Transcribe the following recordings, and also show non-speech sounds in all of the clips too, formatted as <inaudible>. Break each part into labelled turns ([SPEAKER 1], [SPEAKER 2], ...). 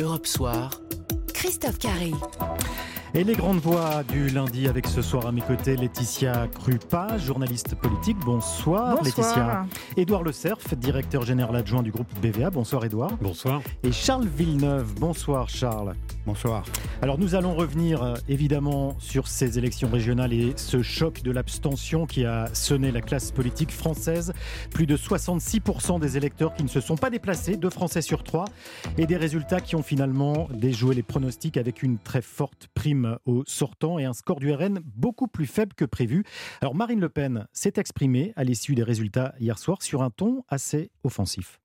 [SPEAKER 1] Europe Soir.
[SPEAKER 2] Christophe Carré.
[SPEAKER 3] Et les grandes voix du lundi avec ce soir à mes côtés Laetitia Krupa, journaliste politique. Bonsoir,
[SPEAKER 4] Bonsoir.
[SPEAKER 3] Laetitia. Édouard Le Cerf, directeur général adjoint du groupe BVA. Bonsoir Édouard.
[SPEAKER 5] Bonsoir.
[SPEAKER 3] Et Charles Villeneuve. Bonsoir Charles.
[SPEAKER 6] Bonsoir.
[SPEAKER 3] Alors nous allons revenir euh, évidemment sur ces élections régionales et ce choc de l'abstention qui a sonné la classe politique française. Plus de 66% des électeurs qui ne se sont pas déplacés, deux Français sur trois, et des résultats qui ont finalement déjoué les pronostics avec une très forte prime au sortant et un score du RN beaucoup plus faible que prévu. Alors Marine Le Pen s'est exprimée à l'issue des résultats hier soir sur un ton assez offensif.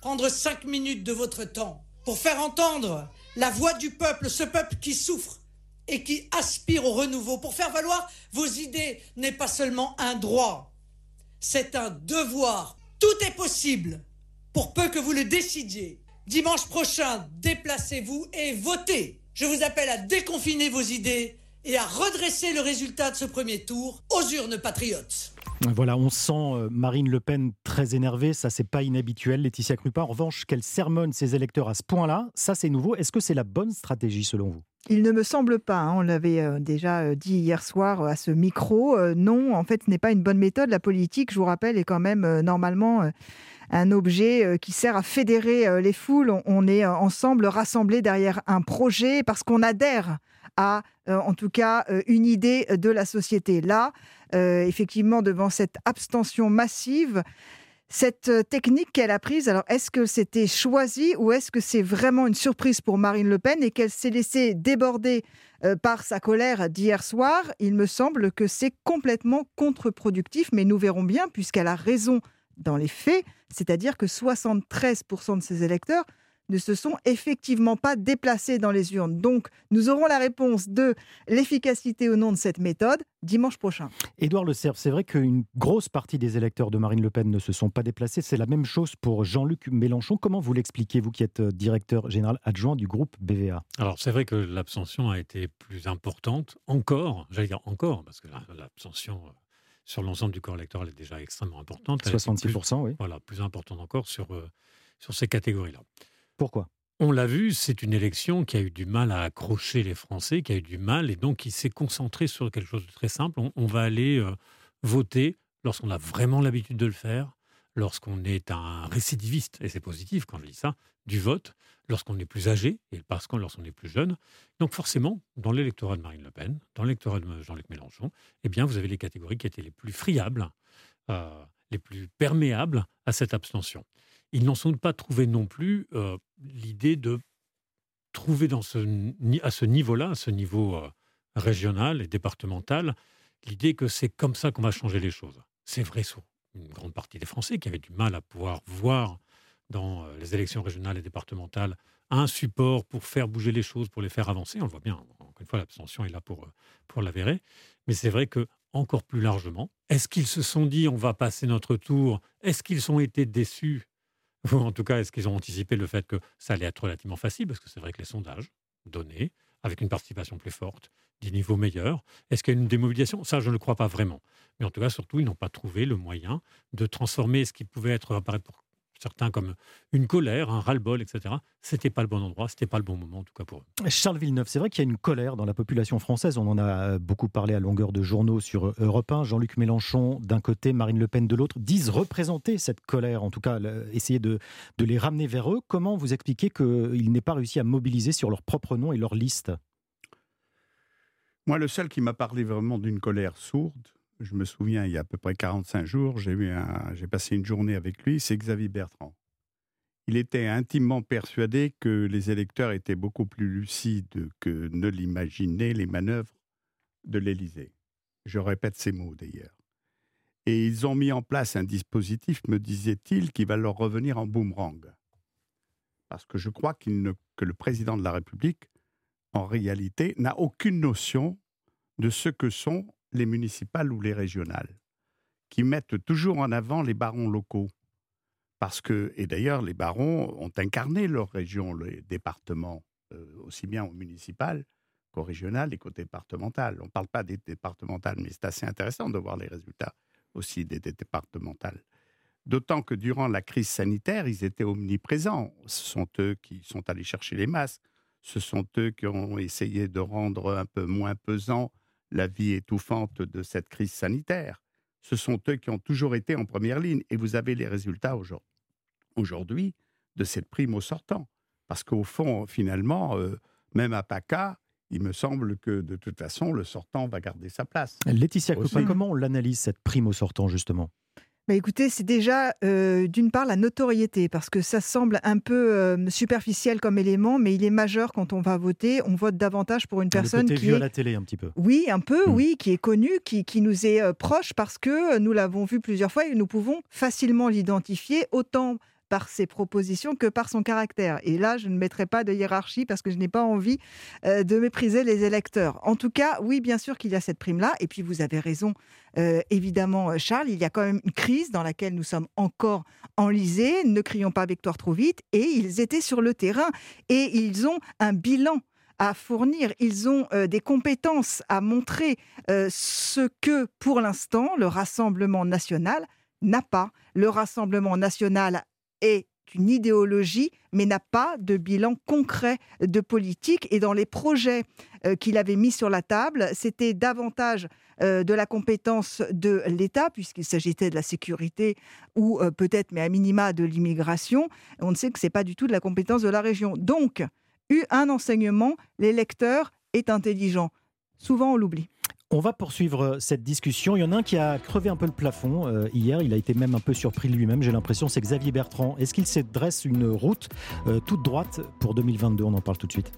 [SPEAKER 7] prendre cinq minutes de votre temps pour faire entendre la voix du peuple, ce peuple qui souffre et qui aspire au renouveau, pour faire valoir vos idées n'est pas seulement un droit, c'est un devoir. Tout est possible, pour peu que vous le décidiez. Dimanche prochain, déplacez-vous et votez. Je vous appelle à déconfiner vos idées et à redresser le résultat de ce premier tour aux urnes patriotes.
[SPEAKER 3] Voilà, on sent euh, Marine Le Pen très énervée, ça c'est pas inhabituel. Laetitia Krupa, en revanche, qu'elle sermonne ses électeurs à ce point-là, ça c'est nouveau. Est-ce que c'est la bonne stratégie selon vous?
[SPEAKER 4] Il ne me semble pas, hein, on l'avait euh, déjà euh, dit hier soir à ce micro, non, en fait ce n'est pas une bonne méthode. La politique, je vous rappelle, est quand même normalement un objet qui sert à fédérer les foules. On, on est ensemble rassemblés derrière un projet parce qu'on adhère à, euh, en tout cas, euh, une idée de la société. Là, euh, effectivement, devant cette abstention massive, cette technique qu'elle a prise, alors est-ce que c'était choisi ou est-ce que c'est vraiment une surprise pour Marine Le Pen et qu'elle s'est laissée déborder par sa colère d'hier soir? Il me semble que c'est complètement contre-productif, mais nous verrons bien puisqu'elle a raison dans les faits, c'est-à-dire que 73% de ses électeurs ne se sont effectivement pas déplacés dans les urnes. Donc, nous aurons la réponse de l'efficacité ou non de cette méthode dimanche prochain.
[SPEAKER 3] Édouard Le Cerf, c'est vrai qu'une grosse partie des électeurs de Marine Le Pen ne se sont pas déplacés. C'est la même chose pour Jean-Luc Mélenchon. Comment vous l'expliquez, vous qui êtes euh, directeur général adjoint du groupe BVA
[SPEAKER 5] Alors c'est vrai que l'abstention a été plus importante encore, j'allais dire encore, parce que la- l'abstention euh, sur l'ensemble du corps électoral est déjà extrêmement importante. Elle était plus-
[SPEAKER 3] 66%, oui.
[SPEAKER 5] voilà, plus importante encore sur, euh, sur ces catégories-là.
[SPEAKER 3] Pourquoi?
[SPEAKER 5] On l'a vu, c'est une élection qui a eu du mal à accrocher les Français, qui a eu du mal et donc qui s'est concentrée sur quelque chose de très simple. On, va aller euh, voter lorsqu'on a vraiment l'habitude de le faire, lorsqu'on est un récidiviste, et c'est positif quand je dis ça, du vote, lorsqu'on est plus âgé et parce qu'on lorsqu'on est plus jeune. Donc forcément, dans l'électorat de Marine Le Pen, dans l'électorat de Jean-Luc Mélenchon, eh bien, vous avez les catégories qui étaient les plus friables, euh, les plus perméables à cette abstention ils n'en sont pas trouvé non plus euh, l'idée de trouver à ce niveau-là, à ce niveau euh, régional et départemental, l'idée que c'est comme ça qu'on va changer les choses. C'est vrai sur une grande partie des Français qui avaient du mal à pouvoir voir dans euh, les élections régionales et départementales un support pour faire bouger les choses, pour les faire avancer. On le voit bien, encore une fois, l'abstention est là pour, pour l'avérer. Mais c'est vrai que encore plus largement, est-ce qu'ils se sont dit on va passer notre tour? Est-ce qu'ils ont été déçus <laughs> ou en tout cas, est-ce qu'ils ont anticipé le fait que ça allait être relativement facile? Parce que c'est vrai que les sondages donnaient, avec une participation plus forte, des niveaux meilleurs. Est-ce qu'il y a une démobilisation? Ça, je ne le crois pas vraiment. Mais en tout cas, surtout, ils n'ont pas trouvé le moyen de transformer ce qui pouvait être apparaître pour certains comme une colère, un ras-le-bol, etc. C'était pas le bon endroit, c'était pas le bon moment, en tout cas pour eux.
[SPEAKER 3] Charles Villeneuve, c'est vrai qu'il y a une colère dans la population française. On en a euh, beaucoup parlé à longueur de journaux sur euh, Europe 1. Jean-Luc Mélenchon d'un côté, Marine Le Pen de l'autre, disent représenter cette colère, en tout cas essayer de, de les ramener vers eux. Comment vous expliquez qu'ils n'aient pas réussi à mobiliser sur leur propre nom et leur liste?
[SPEAKER 6] Moi, le seul qui m'a parlé vraiment d'une colère sourde, je me souviens, il y a à peu près 45 jours, j'ai passé une journée avec lui, c'est Xavier Bertrand. Il était intimement persuadé que les électeurs étaient beaucoup plus lucides que ne l'imaginaient les manœuvres de l'Élysée. Je répète ces mots d'ailleurs. Et ils ont mis en place un dispositif, me disait-il, qui va leur revenir en boomerang. Parce que je crois qu'il ne- que le président de la République en réalité, n'a aucune notion de ce que sont les municipales ou les régionales, qui mettent toujours en avant les barons locaux. Parce que, et d'ailleurs, les barons ont incarné leur région, les départements, euh, aussi bien au municipal qu'au régional et qu'au départemental. On ne parle pas des départementales, mais c'est assez intéressant de voir les résultats aussi des, des départementales. D'autant que durant la crise sanitaire, ils étaient omniprésents. Ce sont eux qui sont allés chercher les masques. Ce sont eux qui ont essayé de rendre un peu moins pesant la vie étouffante de cette crise sanitaire. Ce sont eux qui ont toujours été en première ligne. Et vous avez les résultats aujourd'hui de cette prime au sortant. Parce qu'au fond, finalement, euh, même à PACA, il me semble que de toute façon, le sortant va garder sa place.
[SPEAKER 3] Laetitia Copin, comment on l'analyse, cette prime au sortant, justement?
[SPEAKER 4] Bah écoutez, c'est déjà euh, d'une part la notoriété, parce que ça semble un peu euh, superficiel comme élément, mais il est majeur quand on va voter. On vote davantage pour une personne
[SPEAKER 3] le
[SPEAKER 4] qui
[SPEAKER 3] vu
[SPEAKER 4] est...
[SPEAKER 3] à la télé un petit peu.
[SPEAKER 4] Oui, un peu, hmm. oui, qui est connue, qui, qui nous est euh, proche, parce que nous l'avons vu plusieurs fois et nous pouvons facilement l'identifier, autant par ses propositions que par son caractère. Et là, je ne mettrai pas de hiérarchie parce que je n'ai pas envie euh, de mépriser les électeurs. En tout cas, oui, bien sûr qu'il y a cette prime-là. Et puis, vous avez raison, euh, évidemment, euh, Charles, il y a quand même une crise dans laquelle nous sommes encore enlisés. Ne crions pas victoire trop vite. Et ils étaient sur le terrain et ils ont un bilan à fournir, ils ont des compétences à montrer, ce que pour l'instant le Rassemblement national n'a pas. Le Rassemblement national est une idéologie, mais n'a pas de bilan concret de politique. Et dans les projets euh, qu'il avait mis sur la table, c'était davantage euh, de la compétence de l'État, puisqu'il s'agissait de la sécurité ou euh, peut-être, mais à minima, de l'immigration. On ne sait que ce n'est pas du tout de la compétence de la région. Donc, eu un enseignement, l'électeur est intelligent. Souvent, on l'oublie.
[SPEAKER 3] On va poursuivre euh, cette discussion. Il y en a un qui a crevé un peu le plafond euh, hier. Il a été même un peu surpris lui-même. J'ai l'impression, c'est Xavier Bertrand. Est-ce qu'il se dresse une route euh, toute droite pour 2022 On en parle tout de suite.